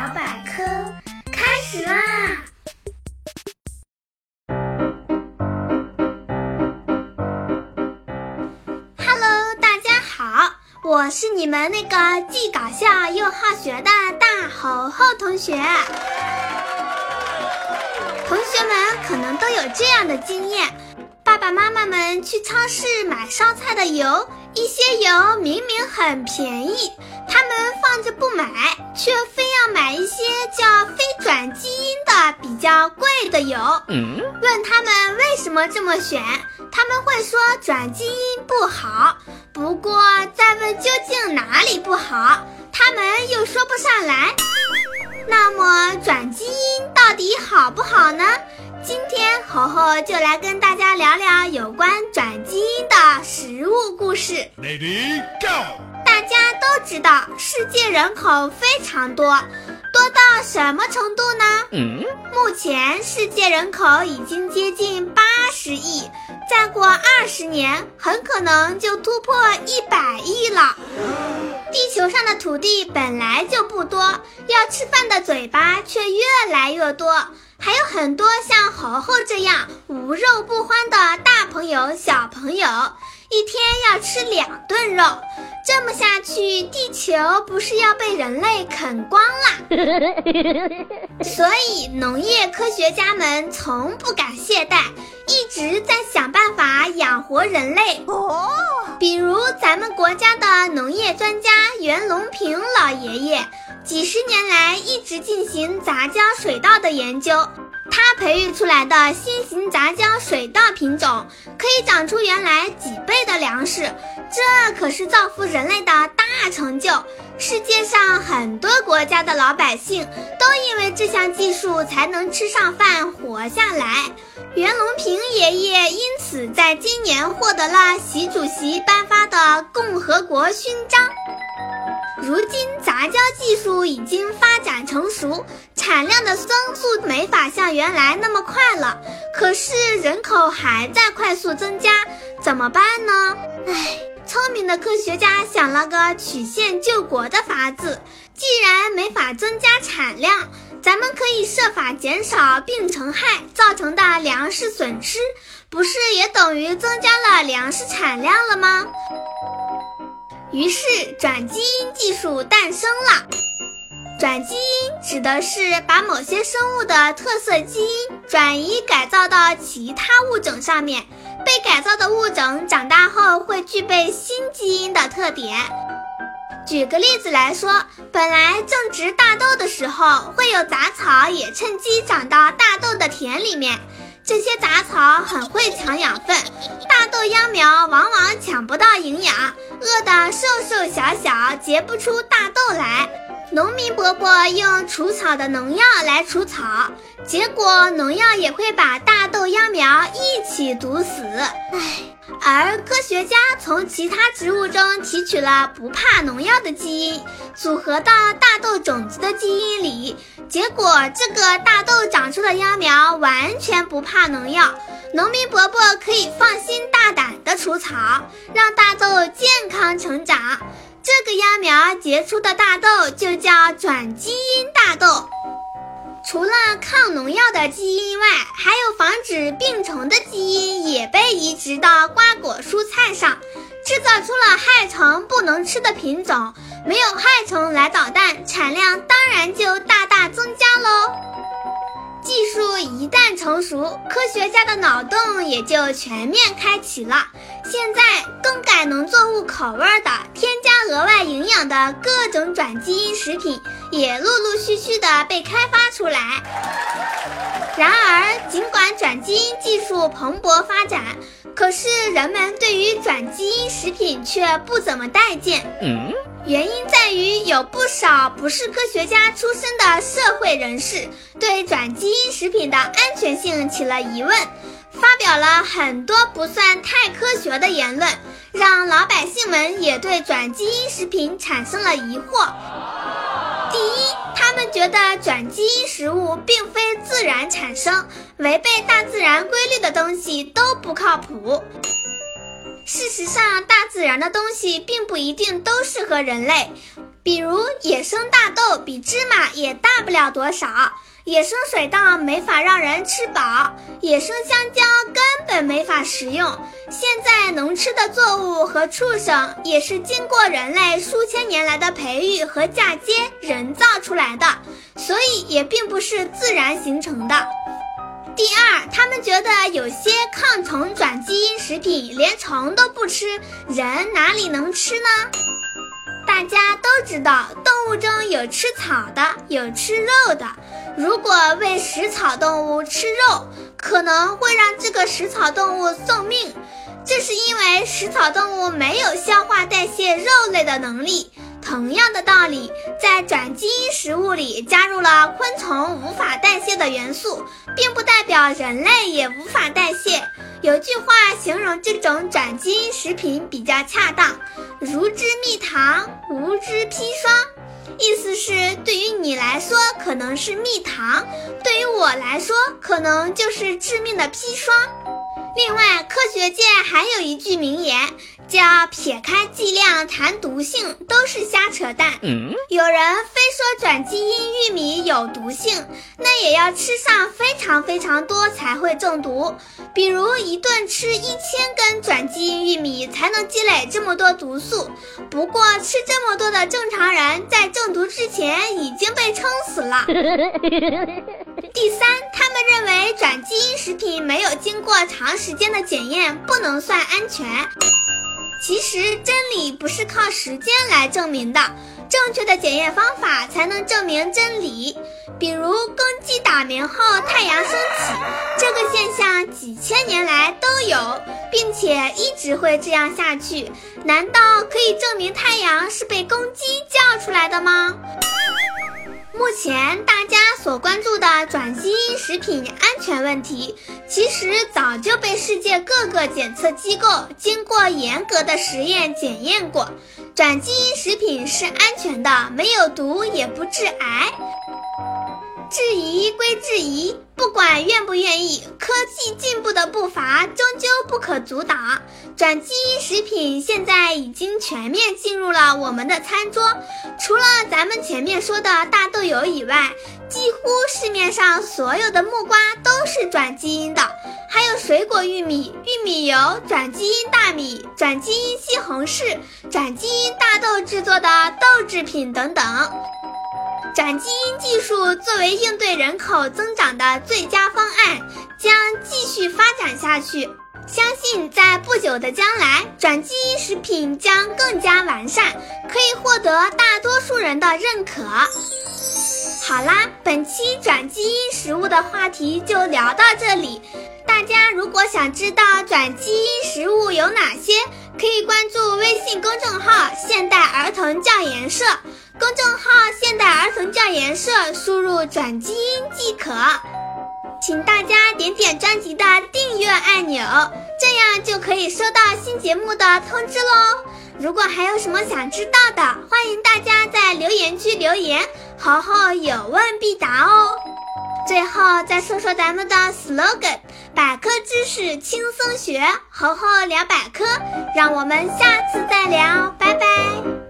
小百科开始啦！Hello，大家好，我是你们那个既搞笑又好学的大猴猴同学。同学们可能都有这样的经验：爸爸妈妈们去超市买烧菜的油，一些油明明很便宜。他们放着不买，却非要买一些叫非转基因的比较贵的油。问他们为什么这么选，他们会说转基因不好。不过再问究竟哪里不好，他们又说不上来。那么转基因到底好不好呢？今天猴猴就来跟大家聊聊有关转基因的食物故事。Lady Go。大家都知道，世界人口非常多，多到什么程度呢？嗯，目前世界人口已经接近八十亿，再过二十年，很可能就突破一百亿了。地球上的土地本来就不多，要吃饭的嘴巴却越来越多，还有很多像猴猴这样无肉不欢的大朋友、小朋友，一天要吃两顿肉。这么下去，地球不是要被人类啃光啦？所以，农业科学家们从不敢懈怠，一直在想办法养活人类。哦，比如咱们国家的农业专家袁隆平老爷爷，几十年来一直进行杂交水稻的研究。他培育出来的新型杂交水稻品种，可以长出原来几倍的粮食，这可是造福人类的大成就。世界上很多国家的老百姓都因为这项技术才能吃上饭、活下来。袁隆平爷爷因此在今年获得了习主席颁发的共和国勋章。如今杂交技术已经发展成熟，产量的增速没法像原来那么快了。可是人口还在快速增加，怎么办呢？唉，聪明的科学家想了个曲线救国的法子。既然没法增加产量，咱们可以设法减少病虫害造成的粮食损失，不是也等于增加了粮食产量了吗？于是，转基因技术诞生了。转基因指的是把某些生物的特色基因转移改造到其他物种上面，被改造的物种长大后会具备新基因的特点。举个例子来说，本来种植大豆的时候，会有杂草也趁机长到大豆的田里面。这些杂草很会抢养分，大豆秧苗往往抢不到营养，饿得瘦瘦小小，结不出大豆来。农民伯伯用除草的农药来除草，结果农药也会把大豆秧苗一起毒死。唉。而科学家从其他植物中提取了不怕农药的基因，组合到大豆种子的基因里，结果这个大豆长出的秧苗完全不怕农药，农民伯伯可以放心大胆地除草，让大豆健康成长。这个秧苗结出的大豆就叫转基因大豆。除了抗农药的基因外，还有防止病虫的基因也被移植到瓜果蔬菜上，制造出了害虫不能吃的品种。没有害虫来捣蛋，产量当然就大大增加喽。技术一旦成熟，科学家的脑洞也就全面开启了。现在更改农作物口味的、添加额外营养的各种转基因食品，也陆陆续续的被开发出来。然而，尽管转基因技术蓬勃发展，可是人们对于转基因食品却不怎么待见。嗯。原因在于有不少不是科学家出身的社会人士对转基因食品的安全性起了疑问，发表了很多不算太科学的言论，让老百姓们也对转基因食品产生了疑惑。第一，他们觉得转基因食物并非自然产生，违背大自然规律的东西都不靠谱。事实上，大自然的东西并不一定都适合人类。比如野生大豆比芝麻也大不了多少，野生水稻没法让人吃饱，野生香蕉根本没法食用。现在能吃的作物和畜生也是经过人类数千年来的培育和嫁接人造出来的，所以也并不是自然形成的。第二，他们觉得有些抗虫转基因食品连虫都不吃，人哪里能吃呢？大家都知道，动物中有吃草的，有吃肉的。如果喂食草动物吃肉，可能会让这个食草动物送命。这是因为食草动物没有消化代谢肉类的能力。同样的道理，在转基因食物里加入了昆虫无法代谢的元素，并不代表人类也无法代谢。有句话形容这种转基因食品比较恰当：“如之蜜糖，无之砒霜。”意思是，对于你来说可能是蜜糖，对于我来说可能就是致命的砒霜。另外，科学界还有一句名言。叫撇开剂量谈毒性都是瞎扯淡。有人非说转基因玉米有毒性，那也要吃上非常非常多才会中毒。比如一顿吃一千根转基因玉米才能积累这么多毒素。不过吃这么多的正常人在中毒之前已经被撑死了。第三，他们认为转基因食品没有经过长时间的检验，不能算安全。其实真理不是靠时间来证明的，正确的检验方法才能证明真理。比如公鸡打鸣后太阳升起，这个现象几千年来都有，并且一直会这样下去。难道可以证明太阳是被公鸡叫出来的吗？目前大家所关注的转基因食品安全问题，其实早就被世界各个检测机构经过严格的实验检验过。转基因食品是安全的，没有毒，也不致癌。质疑归质疑，不管愿不愿意，科技进步的步伐终究不可阻挡。转基因食品现在已经全面进入了我们的餐桌，除了咱们前面说的大豆油以外，几乎市面上所有的木瓜都是转基因的，还有水果玉米、玉米油、转基因大米、转基因西红柿、转基因大豆制作的豆制品等等。转基因技术作为应对人口增长的最佳方案，将继续发展下去。相信在不久的将来，转基因食品将更加完善，可以获得大多数人的认可。好啦，本期转基因食物的话题就聊到这里。大家如果想知道转基因食物有哪些，可以关注微信公众号“现代儿童教研社”。公众号“现代儿童教研社”，输入“转基因”即可。请大家点点专辑的订阅按钮，这样就可以收到新节目的通知喽。如果还有什么想知道的，欢迎大家在留言区留言，猴猴有问必答哦。最后再说说咱们的 slogan：百科知识轻松学，猴猴聊百科。让我们下次再聊，拜拜。